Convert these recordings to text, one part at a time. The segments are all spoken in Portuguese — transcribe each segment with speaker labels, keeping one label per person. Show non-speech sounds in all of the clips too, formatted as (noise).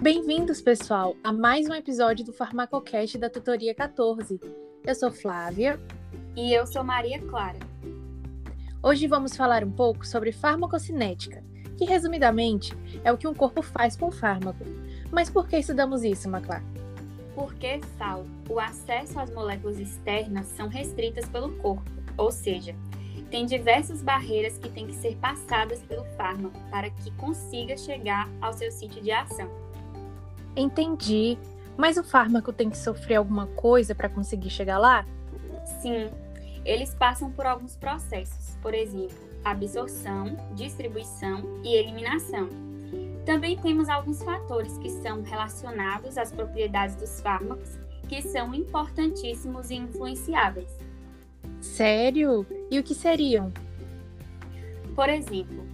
Speaker 1: Bem-vindos, pessoal, a mais um episódio do Farmacocast da Tutoria 14. Eu sou Flávia.
Speaker 2: E eu sou Maria Clara.
Speaker 1: Hoje vamos falar um pouco sobre farmacocinética, que resumidamente é o que um corpo faz com o fármaco. Mas por que estudamos isso, Maclá?
Speaker 2: Porque, Sal, o acesso às moléculas externas são restritas pelo corpo, ou seja, tem diversas barreiras que têm que ser passadas pelo fármaco para que consiga chegar ao seu sítio de ação.
Speaker 1: Entendi. Mas o fármaco tem que sofrer alguma coisa para conseguir chegar lá?
Speaker 2: Sim, eles passam por alguns processos, por exemplo, absorção, distribuição e eliminação. Também temos alguns fatores que são relacionados às propriedades dos fármacos que são importantíssimos e influenciáveis.
Speaker 1: Sério? E o que seriam?
Speaker 2: Por exemplo,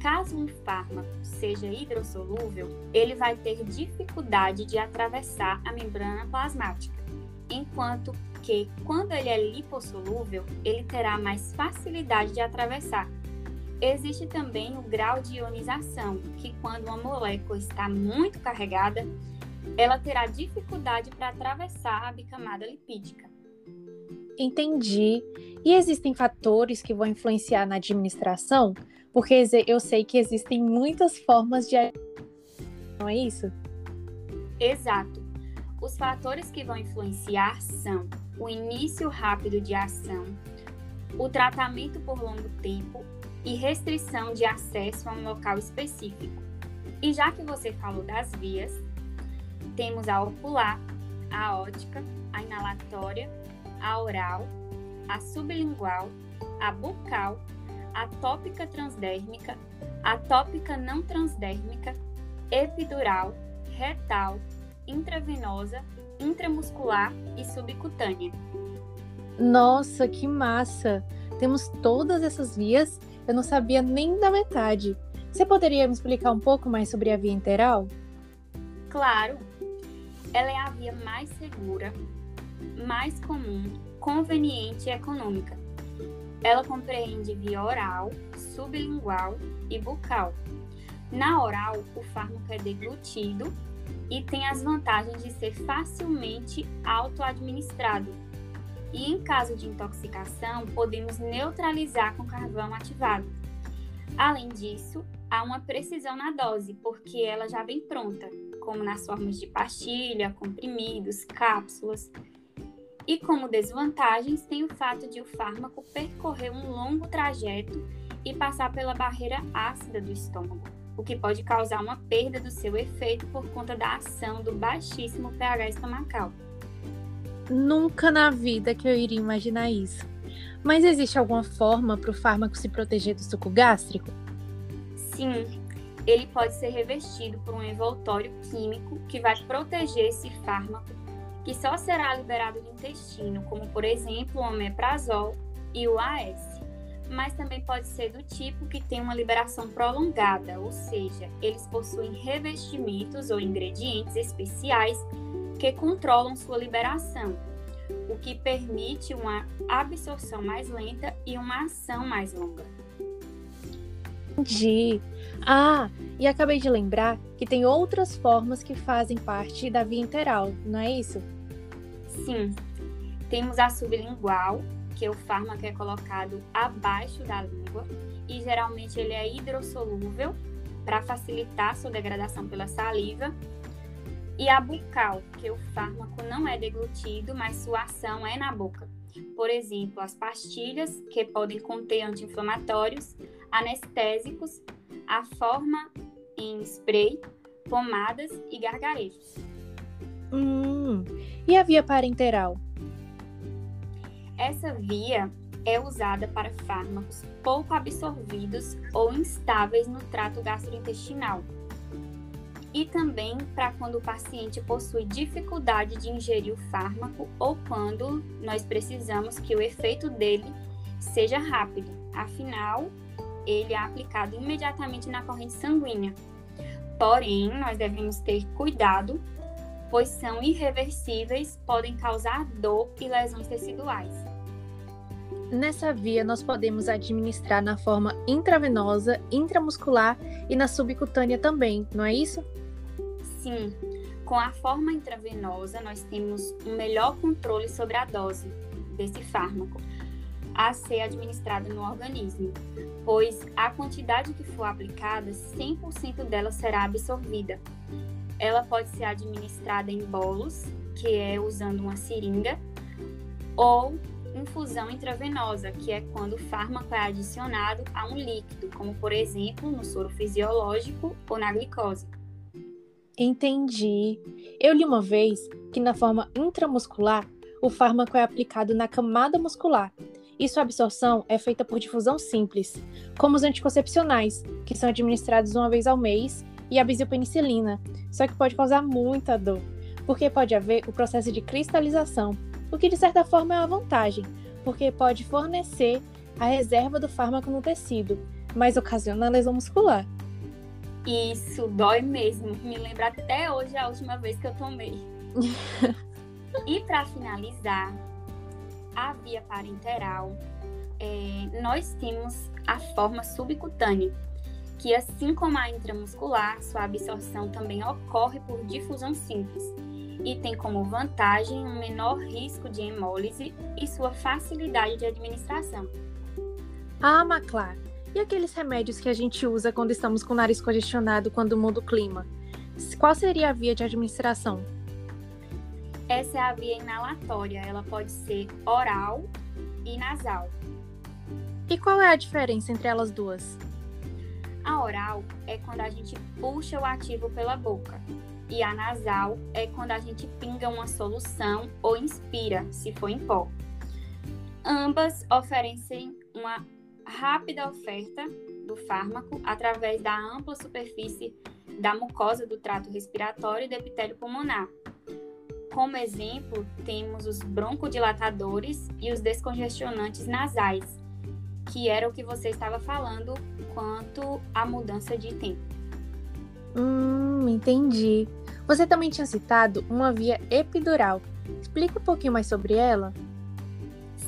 Speaker 2: caso um fármaco seja hidrossolúvel, ele vai ter dificuldade de atravessar a membrana plasmática, enquanto que, quando ele é lipossolúvel, ele terá mais facilidade de atravessar. Existe também o grau de ionização, que quando uma molécula está muito carregada, ela terá dificuldade para atravessar a bicamada lipídica.
Speaker 1: Entendi. E existem fatores que vão influenciar na administração? Porque eu sei que existem muitas formas de. Não é isso?
Speaker 2: Exato. Os fatores que vão influenciar são o início rápido de ação, o tratamento por longo tempo e restrição de acesso a um local específico. E já que você falou das vias, temos a ocular, a ótica, a inalatória a oral, a sublingual, a bucal, a tópica transdérmica, a tópica não transdérmica, epidural, retal, intravenosa, intramuscular e subcutânea.
Speaker 1: Nossa, que massa! Temos todas essas vias, eu não sabia nem da metade. Você poderia me explicar um pouco mais sobre a via interal?
Speaker 2: Claro! Ela é a via mais segura, mais comum, conveniente e econômica. Ela compreende via oral, sublingual e bucal. Na oral, o fármaco é deglutido e tem as vantagens de ser facilmente auto-administrado. E em caso de intoxicação, podemos neutralizar com carvão ativado. Além disso, há uma precisão na dose, porque ela já vem pronta, como nas formas de pastilha, comprimidos, cápsulas. E como desvantagens, tem o fato de o fármaco percorrer um longo trajeto e passar pela barreira ácida do estômago, o que pode causar uma perda do seu efeito por conta da ação do baixíssimo pH estomacal.
Speaker 1: Nunca na vida que eu iria imaginar isso. Mas existe alguma forma para o fármaco se proteger do suco gástrico?
Speaker 2: Sim, ele pode ser revestido por um envoltório químico que vai proteger esse fármaco que só será liberado do intestino, como por exemplo o omeprazol e o AS. Mas também pode ser do tipo que tem uma liberação prolongada, ou seja, eles possuem revestimentos ou ingredientes especiais que controlam sua liberação, o que permite uma absorção mais lenta e uma ação mais longa.
Speaker 1: Entendi. Ah, e acabei de lembrar que tem outras formas que fazem parte da via interal, não é isso?
Speaker 2: Sim. Temos a sublingual, que o fármaco é colocado abaixo da língua e geralmente ele é hidrossolúvel para facilitar sua degradação pela saliva. E a bucal, que o fármaco não é deglutido, mas sua ação é na boca. Por exemplo, as pastilhas, que podem conter anti-inflamatórios, anestésicos, a forma em spray, pomadas e gargarejos.
Speaker 1: Hum, e a via parenteral?
Speaker 2: Essa via é usada para fármacos pouco absorvidos ou instáveis no trato gastrointestinal. E também para quando o paciente possui dificuldade de ingerir o fármaco ou quando nós precisamos que o efeito dele seja rápido. Afinal, ele é aplicado imediatamente na corrente sanguínea. Porém, nós devemos ter cuidado pois são irreversíveis, podem causar dor e lesões teciduais.
Speaker 1: Nessa via, nós podemos administrar na forma intravenosa, intramuscular e na subcutânea também, não é isso?
Speaker 2: Sim, com a forma intravenosa, nós temos um melhor controle sobre a dose desse fármaco a ser administrada no organismo, pois a quantidade que for aplicada, 100% dela será absorvida. Ela pode ser administrada em bolos, que é usando uma seringa, ou infusão intravenosa, que é quando o fármaco é adicionado a um líquido, como por exemplo no soro fisiológico ou na glicose.
Speaker 1: Entendi. Eu li uma vez que na forma intramuscular, o fármaco é aplicado na camada muscular e sua absorção é feita por difusão simples, como os anticoncepcionais, que são administrados uma vez ao mês, e a bisiopenicilina, só que pode causar muita dor, porque pode haver o processo de cristalização, o que de certa forma é uma vantagem, porque pode fornecer a reserva do fármaco no tecido, mas ocasiona lesão muscular.
Speaker 2: Isso dói mesmo. Me lembra até hoje a última vez que eu tomei. (laughs) e para finalizar, a via parenteral, é, nós temos a forma subcutânea, que assim como a intramuscular, sua absorção também ocorre por difusão simples e tem como vantagem um menor risco de hemólise e sua facilidade de administração.
Speaker 1: Ah, Maclar, e aqueles remédios que a gente usa quando estamos com o nariz congestionado quando muda o clima? Qual seria a via de administração?
Speaker 2: Essa é a via inalatória, ela pode ser oral e nasal.
Speaker 1: E qual é a diferença entre elas duas?
Speaker 2: A oral é quando a gente puxa o ativo pela boca, e a nasal é quando a gente pinga uma solução ou inspira, se for em pó. Ambas oferecem uma rápida oferta do fármaco através da ampla superfície da mucosa do trato respiratório e do epitélio pulmonar, como exemplo, temos os broncodilatadores e os descongestionantes nasais, que era o que você estava falando quanto à mudança de tempo.
Speaker 1: Hum, entendi. Você também tinha citado uma via epidural. Explica um pouquinho mais sobre ela.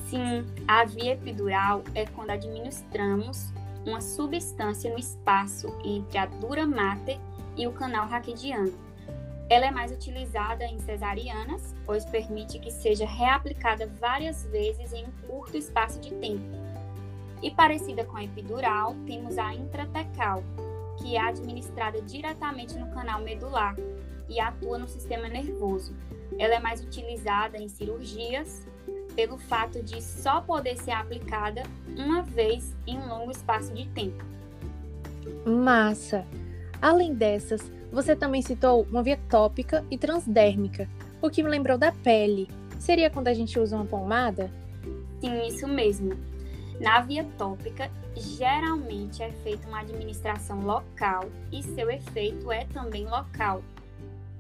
Speaker 2: Sim, a via epidural é quando administramos uma substância no espaço entre a dura mater e o canal raquidiano ela é mais utilizada em cesarianas, pois permite que seja reaplicada várias vezes em um curto espaço de tempo. E parecida com a epidural, temos a intratecal, que é administrada diretamente no canal medular e atua no sistema nervoso. Ela é mais utilizada em cirurgias pelo fato de só poder ser aplicada uma vez em um longo espaço de tempo.
Speaker 1: Massa! Além dessas, você também citou uma via tópica e transdérmica, o que me lembrou da pele. Seria quando a gente usa uma pomada?
Speaker 2: Sim, isso mesmo. Na via tópica, geralmente é feita uma administração local e seu efeito é também local.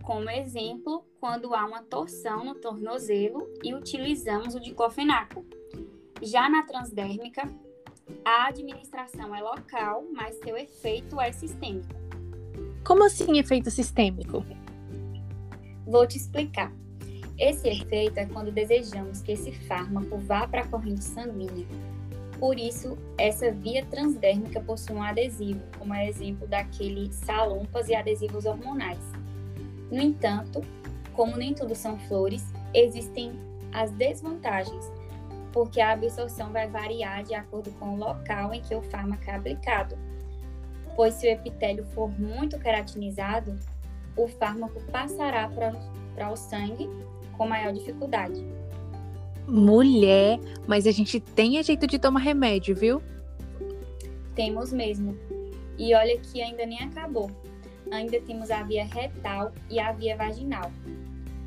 Speaker 2: Como exemplo, quando há uma torção no tornozelo e utilizamos o diclofenaco. Já na transdérmica, a administração é local, mas seu efeito é sistêmico.
Speaker 1: Como assim efeito sistêmico?
Speaker 2: Vou te explicar. Esse efeito é quando desejamos que esse fármaco vá para a corrente sanguínea. Por isso, essa via transdérmica possui um adesivo, como é exemplo daquele salompas e adesivos hormonais. No entanto, como nem tudo são flores, existem as desvantagens, porque a absorção vai variar de acordo com o local em que o fármaco é aplicado pois se o epitélio for muito queratinizado, o fármaco passará para o sangue com maior dificuldade.
Speaker 1: Mulher, mas a gente tem jeito de tomar remédio, viu?
Speaker 2: Temos mesmo. E olha que ainda nem acabou. Ainda temos a via retal e a via vaginal.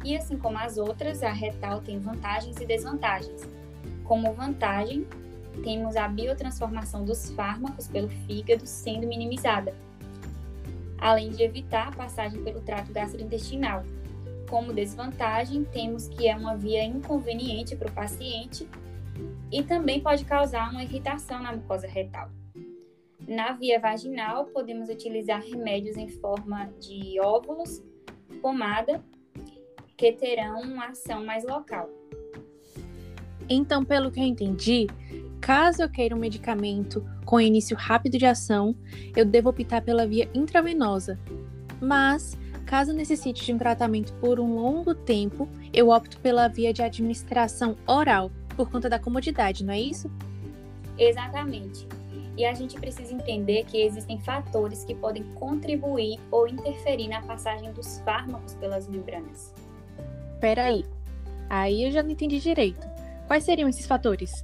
Speaker 2: E assim como as outras, a retal tem vantagens e desvantagens. Como vantagem, temos a biotransformação dos fármacos pelo fígado sendo minimizada, além de evitar a passagem pelo trato gastrointestinal. Como desvantagem, temos que é uma via inconveniente para o paciente e também pode causar uma irritação na mucosa retal. Na via vaginal, podemos utilizar remédios em forma de óvulos, pomada, que terão uma ação mais local.
Speaker 1: Então, pelo que eu entendi, Caso eu queira um medicamento com início rápido de ação, eu devo optar pela via intravenosa. Mas, Caso necessite de um tratamento por um longo tempo, eu opto pela via de administração oral, por conta da comodidade, não é isso?
Speaker 2: Exatamente. E a gente precisa entender que existem fatores que podem contribuir ou interferir na passagem dos fármacos pelas membranas.
Speaker 1: Peraí, aí eu já não entendi direito. Quais seriam esses fatores?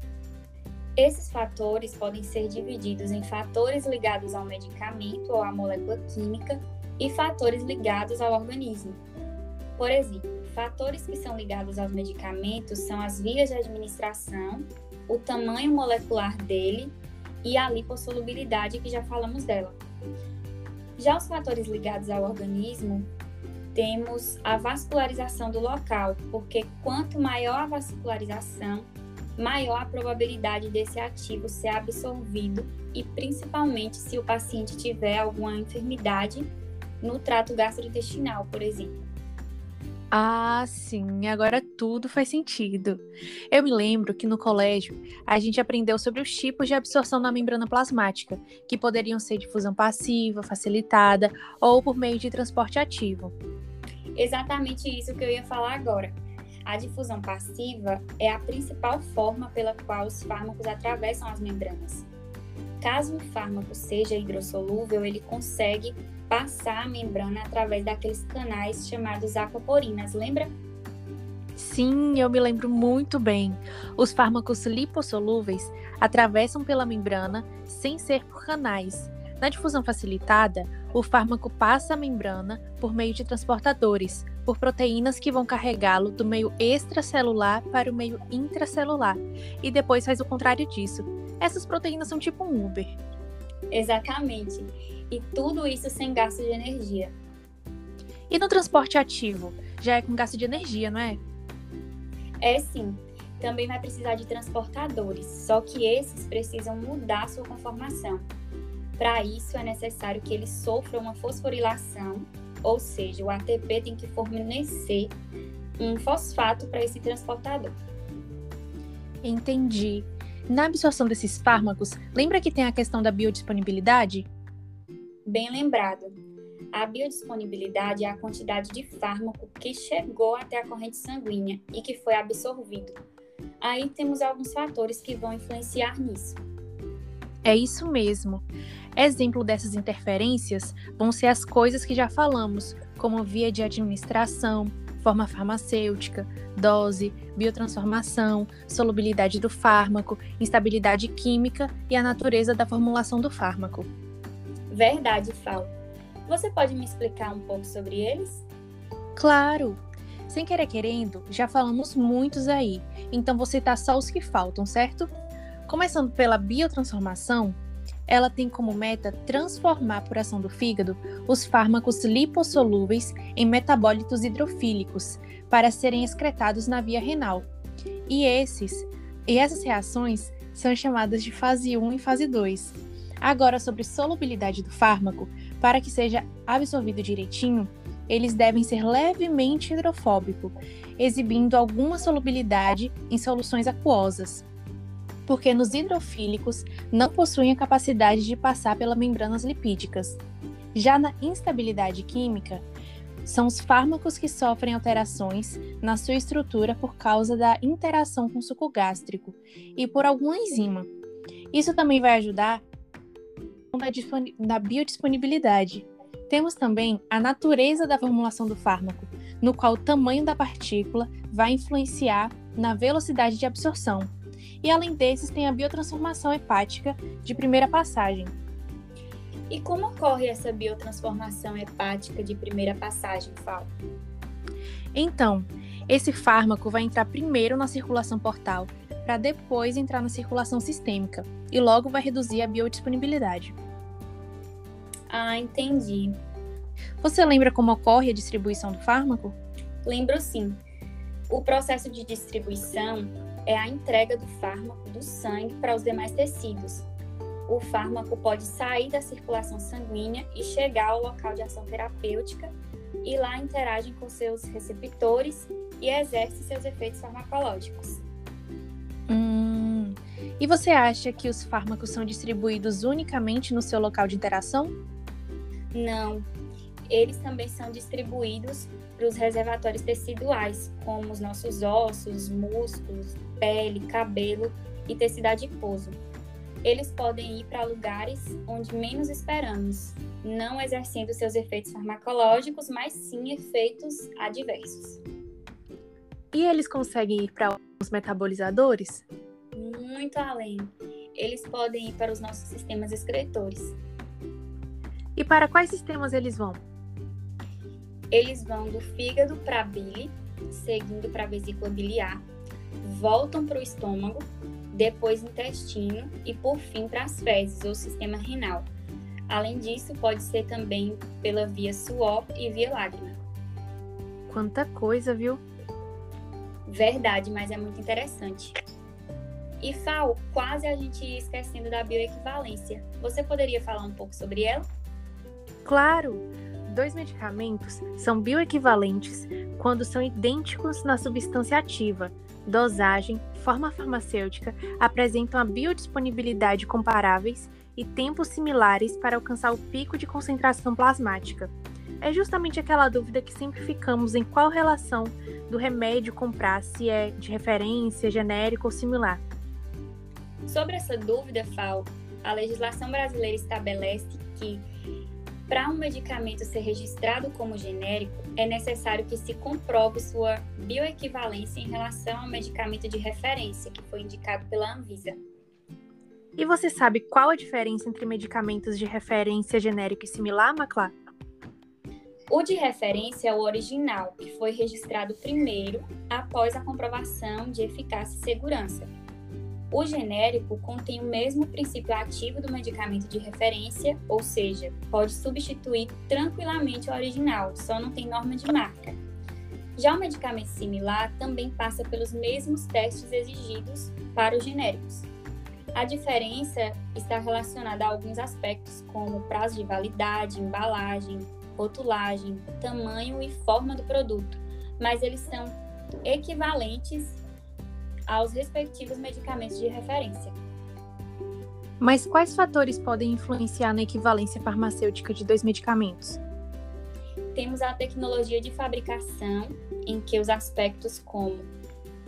Speaker 2: Esses fatores podem ser divididos em fatores ligados ao medicamento ou à molécula química e fatores ligados ao organismo. Por exemplo, fatores que são ligados aos medicamentos são as vias de administração, o tamanho molecular dele e a lipossolubilidade, que já falamos dela. Já os fatores ligados ao organismo, temos a vascularização do local, porque quanto maior a vascularização, maior a probabilidade desse ativo ser absorvido e principalmente se o paciente tiver alguma enfermidade no trato gastrointestinal, por exemplo.
Speaker 1: Ah, sim, agora tudo faz sentido. Eu me lembro que no colégio a gente aprendeu sobre os tipos de absorção na membrana plasmática, que poderiam ser difusão passiva, facilitada ou por meio de transporte ativo.
Speaker 2: Exatamente isso que eu ia falar agora. A difusão passiva é a principal forma pela qual os fármacos atravessam as membranas. Caso o fármaco seja hidrossolúvel, ele consegue passar a membrana através daqueles canais chamados aquaporinas, lembra?
Speaker 1: Sim, eu me lembro muito bem. Os fármacos lipossolúveis atravessam pela membrana sem ser por canais. Na difusão facilitada, o fármaco passa a membrana por meio de transportadores, por proteínas que vão carregá-lo do meio extracelular para o meio intracelular, e depois faz o contrário disso. Essas proteínas são tipo um Uber.
Speaker 2: Exatamente. E tudo isso sem gasto de energia.
Speaker 1: E no transporte ativo? Já é com gasto de energia, não é?
Speaker 2: É sim. Também vai precisar de transportadores, só que esses precisam mudar sua conformação. Para isso é necessário que ele sofra uma fosforilação, ou seja, o ATP tem que fornecer um fosfato para esse transportador.
Speaker 1: Entendi. Na absorção desses fármacos, lembra que tem a questão da biodisponibilidade?
Speaker 2: Bem lembrado. A biodisponibilidade é a quantidade de fármaco que chegou até a corrente sanguínea e que foi absorvido. Aí temos alguns fatores que vão influenciar nisso.
Speaker 1: É isso mesmo. Exemplo dessas interferências vão ser as coisas que já falamos, como via de administração, forma farmacêutica, dose, biotransformação, solubilidade do fármaco, instabilidade química e a natureza da formulação do fármaco.
Speaker 2: Verdade, Fal. Você pode me explicar um pouco sobre eles?
Speaker 1: Claro! Sem querer querendo, já falamos muitos aí, então vou citar só os que faltam, certo? Começando pela biotransformação, ela tem como meta transformar por ação do fígado os fármacos lipossolúveis em metabólitos hidrofílicos para serem excretados na via renal. E esses e essas reações são chamadas de fase 1 e fase 2. Agora, sobre solubilidade do fármaco, para que seja absorvido direitinho, eles devem ser levemente hidrofóbicos, exibindo alguma solubilidade em soluções aquosas, porque nos hidrofílicos não possuem a capacidade de passar pelas membranas lipídicas. Já na instabilidade química, são os fármacos que sofrem alterações na sua estrutura por causa da interação com o suco gástrico e por alguma enzima. Isso também vai ajudar da biodisponibilidade. Temos também a natureza da formulação do fármaco, no qual o tamanho da partícula vai influenciar na velocidade de absorção. E além desses, tem a biotransformação hepática de primeira passagem.
Speaker 2: E como ocorre essa biotransformação hepática de primeira passagem, Fal?
Speaker 1: Então, esse fármaco vai entrar primeiro na circulação portal, para depois entrar na circulação sistêmica, e logo vai reduzir a biodisponibilidade.
Speaker 2: Ah, entendi.
Speaker 1: Você lembra como ocorre a distribuição do fármaco?
Speaker 2: Lembro sim. O processo de distribuição é a entrega do fármaco do sangue para os demais tecidos. O fármaco pode sair da circulação sanguínea e chegar ao local de ação terapêutica e lá interagem com seus receptores e exerce seus efeitos farmacológicos.
Speaker 1: Hum, e você acha que os fármacos são distribuídos unicamente no seu local de interação?
Speaker 2: Não. Eles também são distribuídos para os reservatórios teciduais, como os nossos ossos, músculos, pele, cabelo e tecido adiposo. Eles podem ir para lugares onde menos esperamos, não exercendo seus efeitos farmacológicos, mas sim efeitos adversos.
Speaker 1: E eles conseguem ir para os metabolizadores?
Speaker 2: Muito além. Eles podem ir para os nossos sistemas excretores.
Speaker 1: E para quais sistemas eles vão?
Speaker 2: Eles vão do fígado para a bile, seguindo para a vesícula biliar, voltam para o estômago, depois intestino e por fim para as fezes ou sistema renal. Além disso, pode ser também pela via suor e via lágrima.
Speaker 1: Quanta coisa, viu?
Speaker 2: Verdade, mas é muito interessante. E Fal, quase a gente ia esquecendo da bioequivalência. Você poderia falar um pouco sobre ela?
Speaker 1: Claro! Dois medicamentos são bioequivalentes quando são idênticos na substância ativa, dosagem, forma farmacêutica, apresentam a biodisponibilidade comparáveis e tempos similares para alcançar o pico de concentração plasmática. É justamente aquela dúvida que sempre ficamos em qual relação do remédio comprar, se é de referência, genérico ou similar.
Speaker 2: Sobre essa dúvida, Fal, a legislação brasileira estabelece que para um medicamento ser registrado como genérico, é necessário que se comprove sua bioequivalência em relação ao medicamento de referência que foi indicado pela Anvisa.
Speaker 1: E você sabe qual a diferença entre medicamentos de referência genérico e similar, Maclá?
Speaker 2: O de referência é o original, que foi registrado primeiro após a comprovação de eficácia e segurança. O genérico contém o mesmo princípio ativo do medicamento de referência, ou seja, pode substituir tranquilamente o original, só não tem norma de marca. Já o medicamento similar também passa pelos mesmos testes exigidos para os genéricos. A diferença está relacionada a alguns aspectos, como prazo de validade, embalagem, rotulagem, tamanho e forma do produto, mas eles são equivalentes aos respectivos medicamentos de referência.
Speaker 1: Mas quais fatores podem influenciar na equivalência farmacêutica de dois medicamentos?
Speaker 2: Temos a tecnologia de fabricação, em que os aspectos como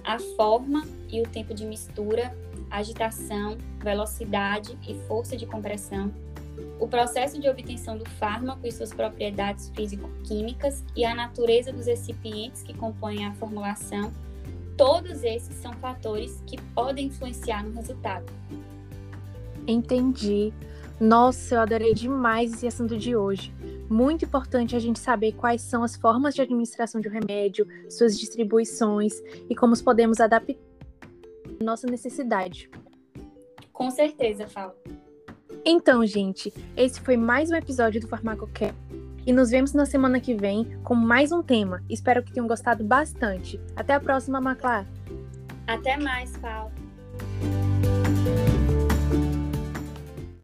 Speaker 2: a forma e o tempo de mistura, agitação, velocidade e força de compressão o processo de obtenção do fármaco e suas propriedades físico-químicas e a natureza dos recipientes que compõem a formulação, todos esses são fatores que podem influenciar no resultado.
Speaker 1: Entendi. Nossa, eu adorei demais esse assunto de hoje. Muito importante a gente saber quais são as formas de administração de um remédio, suas distribuições e como podemos adaptar à nossa necessidade.
Speaker 2: Com certeza, Fal.
Speaker 1: Então, gente, esse foi mais um episódio do Farmacocast. E nos vemos na semana que vem com mais um tema. Espero que tenham gostado bastante. Até a próxima, Maclar.
Speaker 2: Até mais, Paulo.